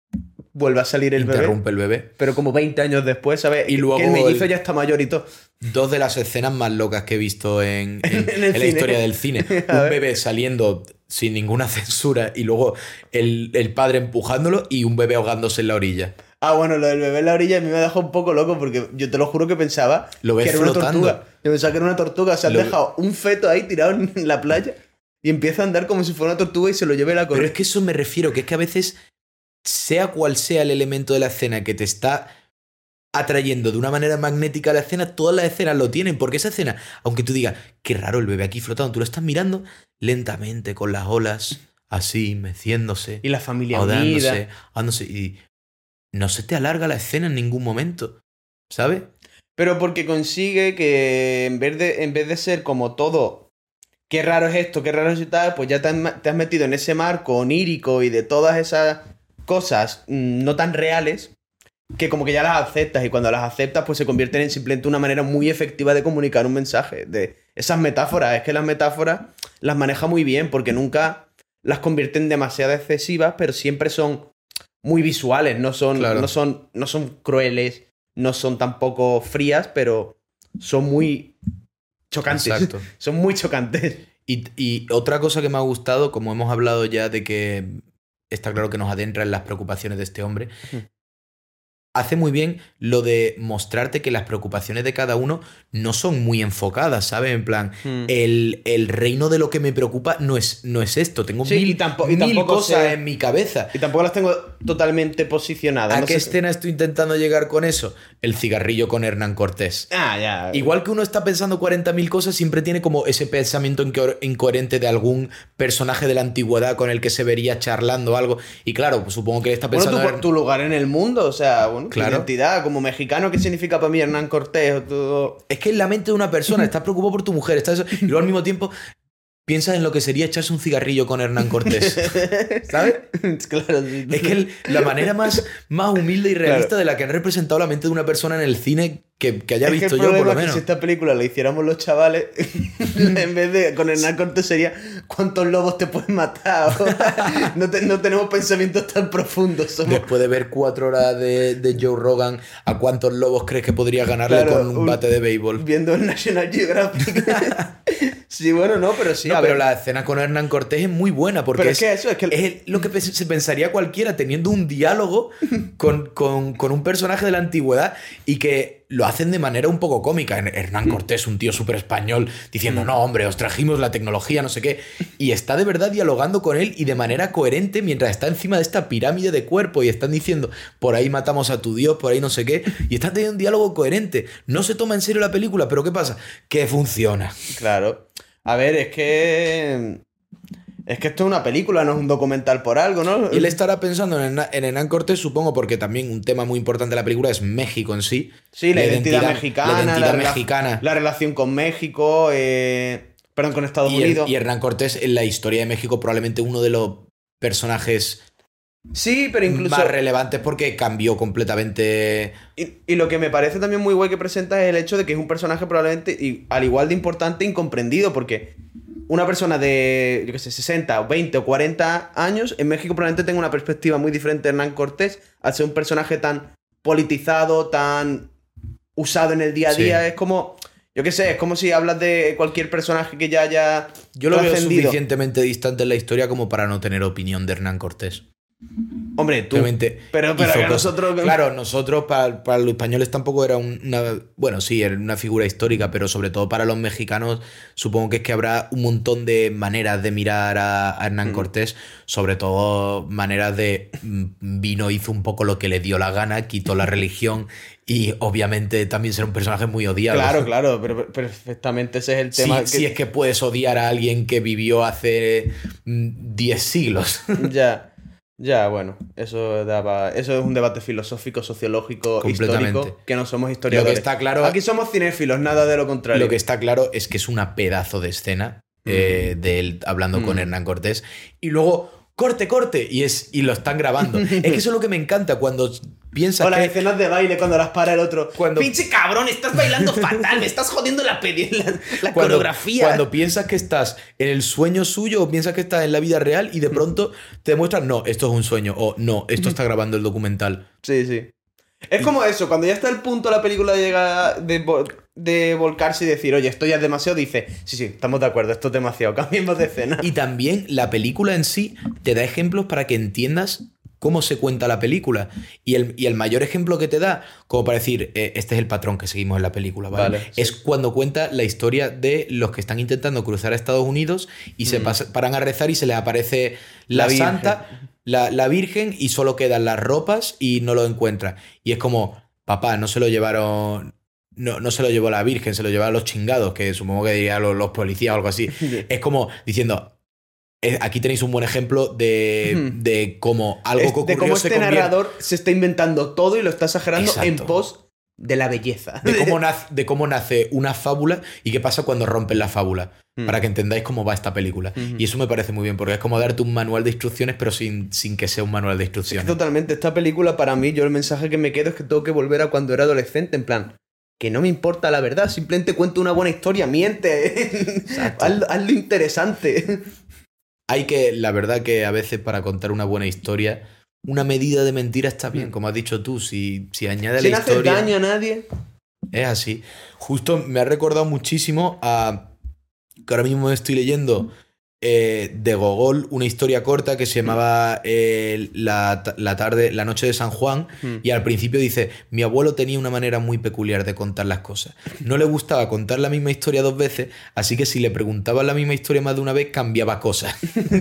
vuelve a salir el bebé. Interrumpe el bebé. Pero como 20 años después, ¿sabes? Y luego que el mellizo el- ya está mayor y todo. Dos de las escenas más locas que he visto en, en- En el en la historia del cine. Un bebé saliendo sin ninguna censura y luego el, el padre empujándolo y un bebé ahogándose en la orilla. Ah, bueno, lo del bebé en la orilla a mí me dejó un poco loco porque yo te lo juro que pensaba Lo que era una tortuga. Yo pensaba que era una tortuga. Se han Lo- dejado un feto ahí tirado en la playa y empieza a andar como si fuera una tortuga y se lo lleve la Pero corriente. es que eso me refiero, que es que a veces, sea cual sea el elemento de la escena que te está atrayendo de una manera magnética a la escena, todas las escenas lo tienen, porque esa escena, aunque tú digas, qué raro el bebé aquí flotando, tú lo estás mirando lentamente con las olas, así, meciéndose, Y la familia ahogándose, y no se te alarga la escena en ningún momento, ¿sabes? Pero porque consigue que en vez de, en vez de ser como todo, qué raro es esto, qué raro es y tal, pues ya te has, te has metido en ese marco onírico y de todas esas cosas mm, no tan reales, que como que ya las aceptas y cuando las aceptas pues se convierten en simplemente una manera muy efectiva de comunicar un mensaje. De esas metáforas, es que las metáforas las maneja muy bien porque nunca las convierten demasiado excesivas, pero siempre son muy visuales, no son, Claro. no son, no son crueles, no son tampoco frías, pero son muy chocantes. Exacto. Son muy chocantes. Y, y otra cosa que me ha gustado, como hemos hablado ya de que está claro que nos adentra en las preocupaciones de este hombre, Hmm. Hace muy bien lo de mostrarte que las preocupaciones de cada uno no son muy enfocadas, ¿sabes? En plan, Hmm. el, el reino de lo que me preocupa no es, no es esto. Tengo Sí, mil, y tampo- y mil tampoco cosas sé- en mi cabeza. Y tampoco las tengo totalmente posicionadas. ¿A no qué sé- escena estoy intentando llegar con eso? El cigarrillo con Hernán Cortés. Ah, ya. Igual que uno está pensando 40.000 cosas, siempre tiene como ese pensamiento inco- incoherente de algún personaje de la antigüedad con el que se vería charlando algo. Y claro, pues supongo que él está Bueno, pensando... tu, en- tu lugar en el mundo, o sea, bueno, tu Claro. identidad como mexicano, ¿qué significa para mí Hernán Cortés? O todo... Es que en la mente de una persona, estás preocupado por tu mujer, estás... y luego al mismo tiempo piensas en lo que sería echarse un cigarrillo con Hernán Cortés. ¿Sabes? claro, sí. Es que el- la manera más, más humilde y realista Claro. de la que han representado la mente de una persona en el cine que, que haya Es que visto el yo, por lo es que menos. si esta película la hiciéramos los chavales, en vez de con Hernán Cortés sería ¿cuántos lobos te pueden matar? No, te- no tenemos pensamientos tan profundos. Somos, Después de ver cuatro horas de, de Joe Rogan, ¿a cuántos lobos crees que podría ganarle Claro, con un un- bate de béisbol? viendo el National Geographic. Sí, bueno, no, pero sí. No, a pero ver. la escena con Hernán Cortés es muy buena porque Pero es que eso, es que el- es lo que se pensaría cualquiera teniendo un diálogo con, con- con un personaje de la antigüedad y que lo hacen de manera un poco cómica. Hernán Cortés, un tío súper español, diciendo, no, hombre, os trajimos la tecnología, no sé qué. Y está de verdad dialogando con él y de manera coherente mientras está encima de esta pirámide de cuerpo y están diciendo, por ahí matamos a tu dios, por ahí no sé qué. Y están teniendo un diálogo coherente. No se toma en serio la película, pero ¿qué pasa? Que funciona. Claro. A ver, es que. Es que esto es una película, no es un documental por algo, ¿no? Y él estará pensando en, Hernán- en Hernán Cortés, supongo, porque también un tema muy importante de la película es México en sí. Sí, la, identidad, mexicana. La identidad mexicana. La relación con México. eh, perdón, con Estados y, el- Unidos. y Hernán Cortés en la historia de México probablemente uno de los personajes Sí, pero incluso. más relevantes porque cambió completamente... Y, y lo que me parece también muy guay que presenta es el hecho de que es un personaje probablemente, y, al igual de importante, incomprendido, porque una persona de, yo qué sé, 60 o 20 o 40 años, en México probablemente tenga una perspectiva muy diferente de Hernán Cortés, al ser un personaje tan politizado, tan usado en el día a Sí. día. Es como, yo qué sé, es como si hablas de cualquier personaje que ya haya Yo lo veo suficientemente distante en la historia como para no tener opinión de Hernán Cortés. Hombre, tú. Obviamente pero pero que nosotros. Claro, nosotros, para, para los españoles tampoco era un- una. Bueno, sí, era una figura histórica, pero sobre todo para los mexicanos, supongo que es que habrá un montón de maneras de mirar a, a Hernán Mm. Cortés, sobre todo maneras de. mm, Vino, hizo un poco lo que le dio la gana, quitó la religión y obviamente también será un personaje muy odiado. Claro, claro, pero perfectamente ese es el Sí, tema. que- Si es que puedes odiar a alguien que vivió hace mm, 10 siglos. Ya, ya, bueno, eso daba, eso es un debate filosófico, sociológico, histórico, que no somos historiadores. Lo que está claro- Aquí somos cinéfilos, nada de lo contrario. Lo que está claro es que es una pedazo de escena eh, de él hablando con Mm. Hernán Cortés. Y luego, corte, corte. Y, es, y lo están grabando. es que eso es lo que me encanta cuando piensas O las que. escenas de baile cuando las para el otro. Cuando- ¡Pinche cabrón! Estás bailando fatal, me estás jodiendo la, la, la Cuando, coreografía. cuando piensas que estás en el sueño suyo o piensas que estás en la vida real y de pronto te demuestran, no, esto es un sueño o no, esto está grabando el documental. Sí, sí. Es como eso, cuando ya está el punto la película de llegar de, de volcarse y decir, oye, esto ya es demasiado, dice, sí, sí, estamos de acuerdo, esto es demasiado, cambiemos de escena. Y también la película en sí te da ejemplos para que entiendas cómo se cuenta la película. Y el, y el mayor ejemplo que te da, como para decir, eh, este es el patrón que seguimos en la película, ¿vale? Vale, sí. es cuando cuenta la historia de los que están intentando cruzar a Estados Unidos y se pas- paran a rezar y se les aparece la, Mm. Santa, la, la Virgen y solo quedan las ropas y no lo encuentra. Y es como, papá, no se lo llevaron... No, no se lo llevó la Virgen, se lo llevaron los chingados, que supongo que dirían los, los policías o algo así. Es como diciendo, eh, aquí tenéis un buen ejemplo de, de cómo algo que Es- ocurrió de cómo este narrador se está inventando todo y lo está exagerando en pos de la belleza. de cómo, nace, de cómo nace una fábula y qué pasa cuando rompen la fábula. Mm. Para que entendáis cómo va esta película. Y eso me parece muy bien, porque es como darte un manual de instrucciones, pero sin, sin que sea un manual de Es que instrucciones. totalmente, esta película para mí, yo el mensaje que me quedo es que tengo que volver a cuando era adolescente, en plan, que no me importa la verdad, simplemente cuento una buena historia, miente, hazlo, hazlo interesante. Hay que, la verdad que a veces para contar una buena historia, una medida de mentira está bien, Mm. como has dicho tú, si, si añade a Sin la hacer historia... daño a nadie. Es así. Justo me ha recordado muchísimo a que ahora mismo estoy leyendo eh, de Gogol una historia corta que se llamaba eh, la, la tarde, la noche de San Juan. Mm. Y al principio dice, mi abuelo tenía una manera muy peculiar de contar las cosas. No le gustaba contar la misma historia dos veces, así que si le preguntaba la misma historia más de una vez, cambiaba cosas.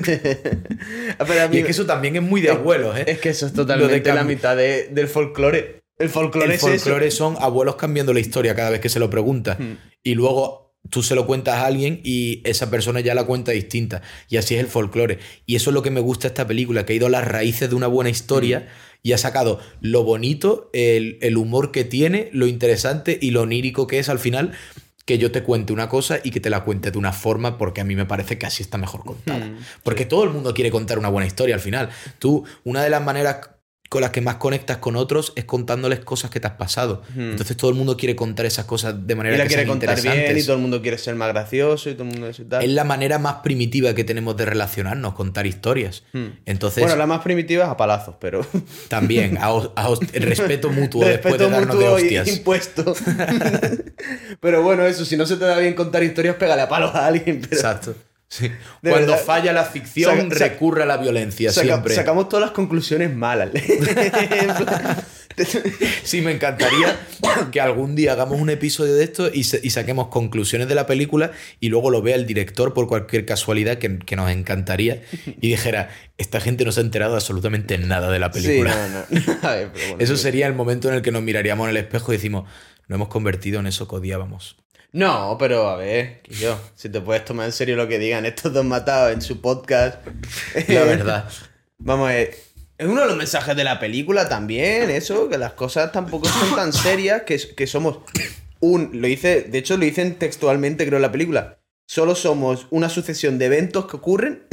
Ah, pero a mí- Y es que eso también es muy de abuelos, ¿eh? Es que eso es totalmente cam- la mitad de- del folclore. El folclore El es eso. folclore son abuelos cambiando la historia cada vez que se lo preguntas. Mm. Y luego tú se lo cuentas a alguien y esa persona ya la cuenta distinta. Y así es el folclore. Y eso es lo que me gusta de esta película, que ha ido a las raíces de una buena historia y ha sacado lo bonito, el, el humor que tiene, lo interesante y lo onírico que es al final. Que yo te cuente una cosa y que te la cuente de una forma porque a mí me parece que así está mejor contada. Mm, Porque todo el mundo quiere contar una buena historia al final. Tú, una de las maneras con las que más conectas con otros es contándoles cosas que te has pasado. Entonces todo el mundo quiere contar esas cosas de Y manera la que quiere sean contar bien y todo el mundo quiere ser más gracioso y todo el mundo eso y tal. Es la manera más primitiva que tenemos de relacionarnos, contar historias. Hmm. Entonces, Bueno, la más primitiva es a palazos, pero. también, a a respeto mutuo después de darnos de mutuo y hostias. impuesto. pero bueno, eso, si no se te da bien contar historias, pégale a palos a alguien. Pero... Exacto. Sí. Cuando verdad. falla la ficción, Saca- saca- recurre a la violencia Saca- siempre. Sacamos todas las conclusiones malas. Sí, me encantaría que algún día hagamos un episodio de esto y, saquemos conclusiones de la película y luego lo vea el director por cualquier casualidad que, que nos encantaría y dijera, esta gente no se ha enterado absolutamente nada de la sí, película. no, no. Ver, bueno, Eso sería el momento en el que nos miraríamos en el espejo y decimos, nos hemos convertido en eso que odiábamos. No, pero a ver, que yo, si te puedes tomar en serio lo que digan estos dos matados en su podcast. La verdad. Vamos a ver. Es uno de los mensajes de la película también, eso, que las cosas tampoco son tan serias, que, que somos un. Lo dice, de hecho, lo dicen textualmente, creo, en la película. Solo somos una sucesión de eventos que ocurren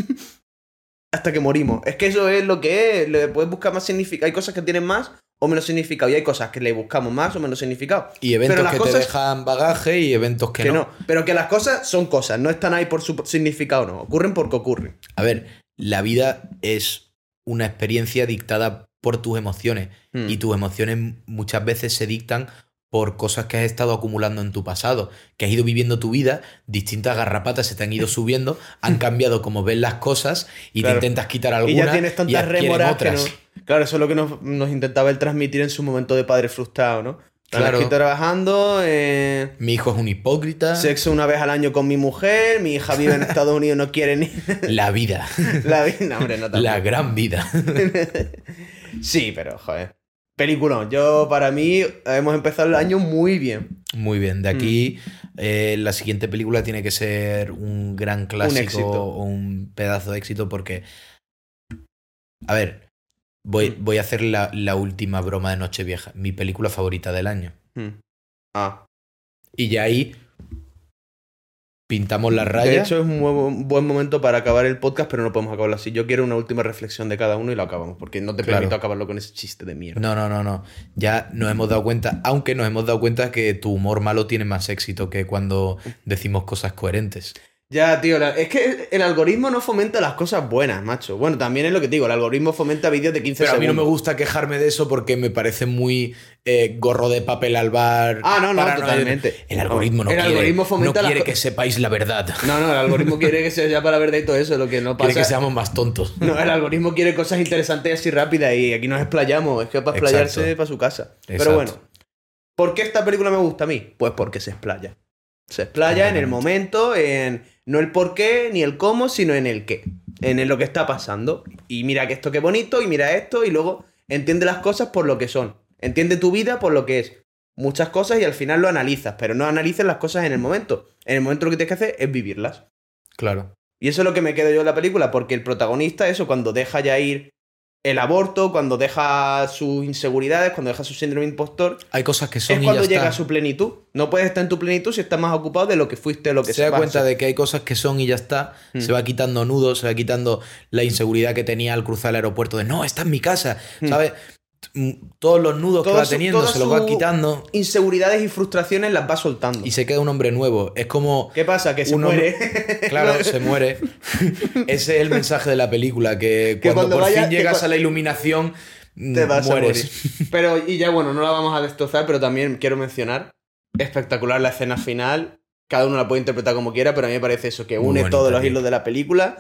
hasta que morimos. Es que eso es lo que es. Le puedes buscar más significado. Hay cosas que tienen más o menos significado. Y hay cosas que le buscamos más o menos significado. Y eventos Pero las que te dejan bagaje y eventos que, Que no. no. Pero que las cosas son cosas, no están ahí por su significado, no. Ocurren porque ocurren. A ver, la vida es una experiencia dictada por tus emociones Hmm. y tus emociones muchas veces se dictan por cosas que has estado acumulando en tu pasado, que has ido viviendo tu vida, distintas garrapatas se te han ido subiendo, han cambiado como ves las cosas y Claro. te intentas quitar Y alguna ya tienes tantas rémoras que no. otras. Claro, eso es lo que nos, nos intentaba él transmitir en su momento de padre frustrado, ¿no? Claro. Aquí trabajando, eh, Mi hijo es un hipócrita. sexo una vez al año con mi mujer, mi hija vive en Estados Unidos, no quiere ni La vida. la vida. No, hombre, no tampoco. la gran vida. Sí, pero, joder. Peliculón. Yo, para mí, hemos empezado el año muy bien. Muy bien, de aquí Mm. eh, la siguiente película tiene que ser un gran clásico o un pedazo de éxito porque, a ver, voy, Mm. voy a hacer la, la última broma de Nochevieja, mi película favorita del año. Hmm. Ah. Y ya ahí pintamos la De raya. hecho, es un buen- buen momento para acabar el podcast, pero no podemos acabarlo así. Yo quiero una última reflexión de cada uno y lo acabamos, porque no te Claro. permito acabarlo con ese chiste de mierda. No, no, no, no. Ya nos hemos dado cuenta, aunque nos hemos dado cuenta que tu humor malo tiene más éxito que cuando decimos cosas coherentes. Ya, tío, la- es que el algoritmo no fomenta las cosas buenas, macho. Bueno, también es lo que te digo, el algoritmo fomenta vídeos de 15 Pero a mí no segundos. me gusta quejarme de eso porque me parece muy eh, gorro de papel al bar. Ah, no, no, totalmente. El algoritmo no El quiere, algoritmo fomenta no quiere las que sepáis la verdad. No, no, el algoritmo quiere que sea ya para verdad y todo eso, lo que no pasa. Quiere que seamos más tontos. No, el algoritmo quiere cosas interesantes y así rápidas y aquí nos explayamos. Es que para explayarse Exacto. para su casa. Pero Exacto. bueno, ¿por qué esta película me gusta a mí? Pues porque se explaya. Se explaya en el momento, en no el por qué ni el cómo, sino en el qué. En lo que está pasando. Y mira que esto qué bonito, y mira esto, y luego entiende las cosas por lo que son. Entiende tu vida por lo que es. Muchas cosas y al final lo analizas, pero no analices las cosas en el momento. En el momento lo que tienes que hacer es vivirlas. Claro. Y eso es lo que me quedo yo en la película, porque el protagonista, eso, cuando deja ya ir el aborto, cuando deja sus inseguridades, cuando deja su síndrome impostor, Hay cosas que son es y cuando ya llega está. a su plenitud. No puedes estar en tu plenitud si estás más ocupado de lo que fuiste, lo que se da cuenta de que hay cosas que son y ya está. Mm. Se va quitando nudos, se va quitando la inseguridad que tenía al cruzar el aeropuerto de no, está en mi casa. Mm. ¿Sabes? Todos los nudos que va teniendo se los va quitando Inseguridades y frustraciones las va soltando. y se queda un hombre nuevo. Es como. ¿Qué pasa? Que se muere. hombre- Claro, se muere. Ese es el mensaje de la película, que, Que cuando, cuando por vaya- fin llegas a la iluminación, te vas mueres. a morir. Pero, y ya bueno, no la vamos a destrozar, pero también quiero mencionar, espectacular la escena final. Cada uno la puede interpretar como quiera, pero a mí me parece eso, que une todos los hilos de la película.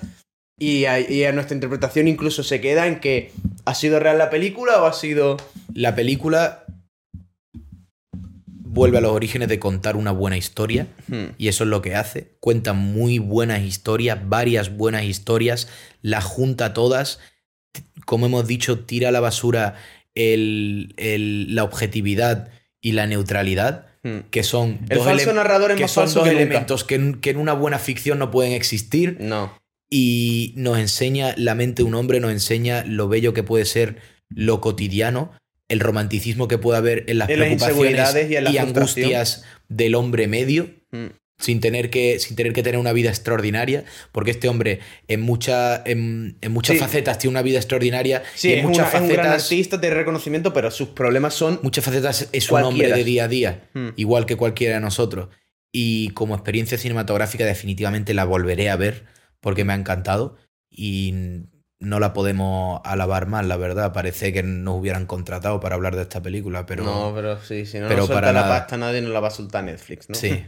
Y a, y a nuestra interpretación incluso se queda en que ¿ha sido real la película o ha sido...? La película vuelve a los orígenes de contar una buena historia. Hmm. Y eso es lo que hace. Cuenta muy buenas historias, varias buenas historias, las junta todas. Como hemos dicho, tira a la basura el- el- la objetividad y la neutralidad, Hmm. que son El dos, falso narrador es que más son falso dos que elementos que en, que en una buena ficción no pueden existir. No. Y nos enseña la mente de un hombre, nos enseña lo bello que puede ser lo cotidiano, el romanticismo que puede haber en las En preocupaciones y en la frustración. angustias del hombre medio Hmm. sin tener que, sin tener, que tener una vida extraordinaria, porque este hombre en, mucha, en, en muchas Sí. facetas tiene una vida extraordinaria Sí, y en es, muchas una- es un gran facetas artista, te reconocimiento, pero sus problemas son. muchas facetas es un hombre de día a día, Hmm. igual que cualquiera de nosotros. Y como experiencia cinematográfica definitivamente la volveré a ver porque me ha encantado y no la podemos alabar más, la verdad. Parece que nos hubieran contratado para hablar de esta película, pero no, pero sí, si no pero nos para la nada. pasta, nadie nos la va a soltar Netflix, ¿no? sí.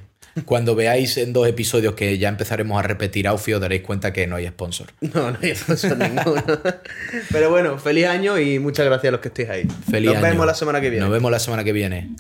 Cuando veáis en dos episodios que ya empezaremos a repetir Aufio, daréis cuenta que no hay sponsor. No, no hay sponsor ninguno. Pero bueno, feliz año y muchas gracias a los que estéis ahí. Feliz Nos año. vemos la semana que viene. Nos vemos la semana que viene.